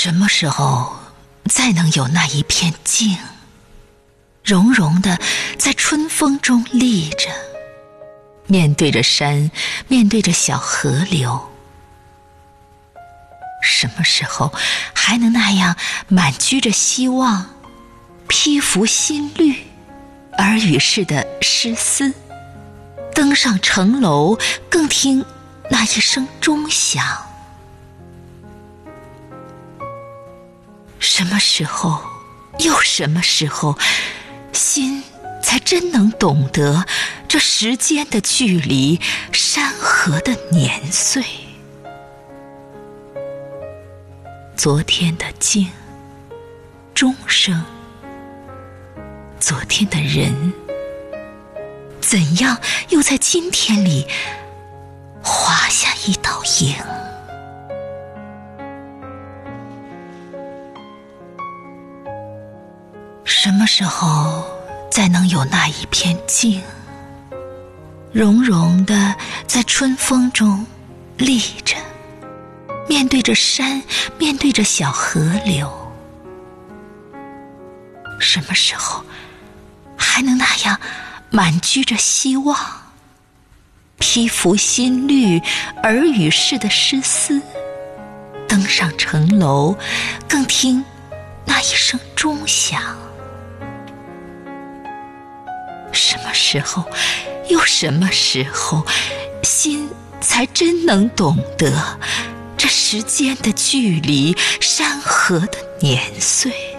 什么时候再能有那一片静，融融的在春风中立着，面对着山，面对着小河流？什么时候还能那样满居着希望，披拂新绿，耳语似的诗思，登上城楼，更听那一声钟响？什么时候，又什么时候，心才真能懂得这时间的距离，山河的年岁？昨天的静，钟声，昨天的人，怎样又在今天里划下一道影？什么时候再能有那一片静，融融的在春风中立着，面对着山，面对着小河流？什么时候还能那样满居着希望，披拂新绿，耳语似的诗思，登上城楼，更听那一声钟响？什么时候，又什么时候，心才真能懂得这时间的距离，山河的年岁？